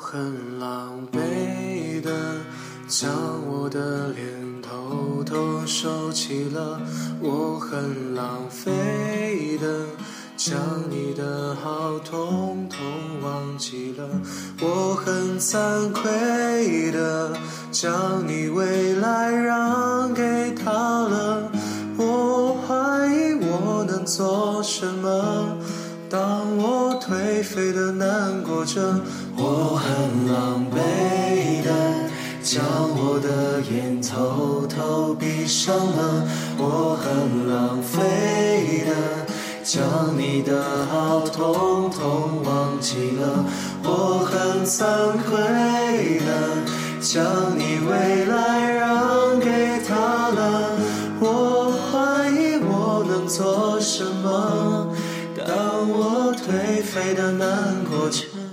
很狼狈的将我的脸偷偷收起了，我很浪费的将你的好统统忘记了，我很惭愧的将你未来让给他了，我怀疑我能做什么。颓废的难过着我很狼狈的将我的眼偷偷闭上了。我很狼狈的将你的好通通忘记了。我很惭愧的将你未来让给他了。我怀疑我能做什么。当我颓废的难过成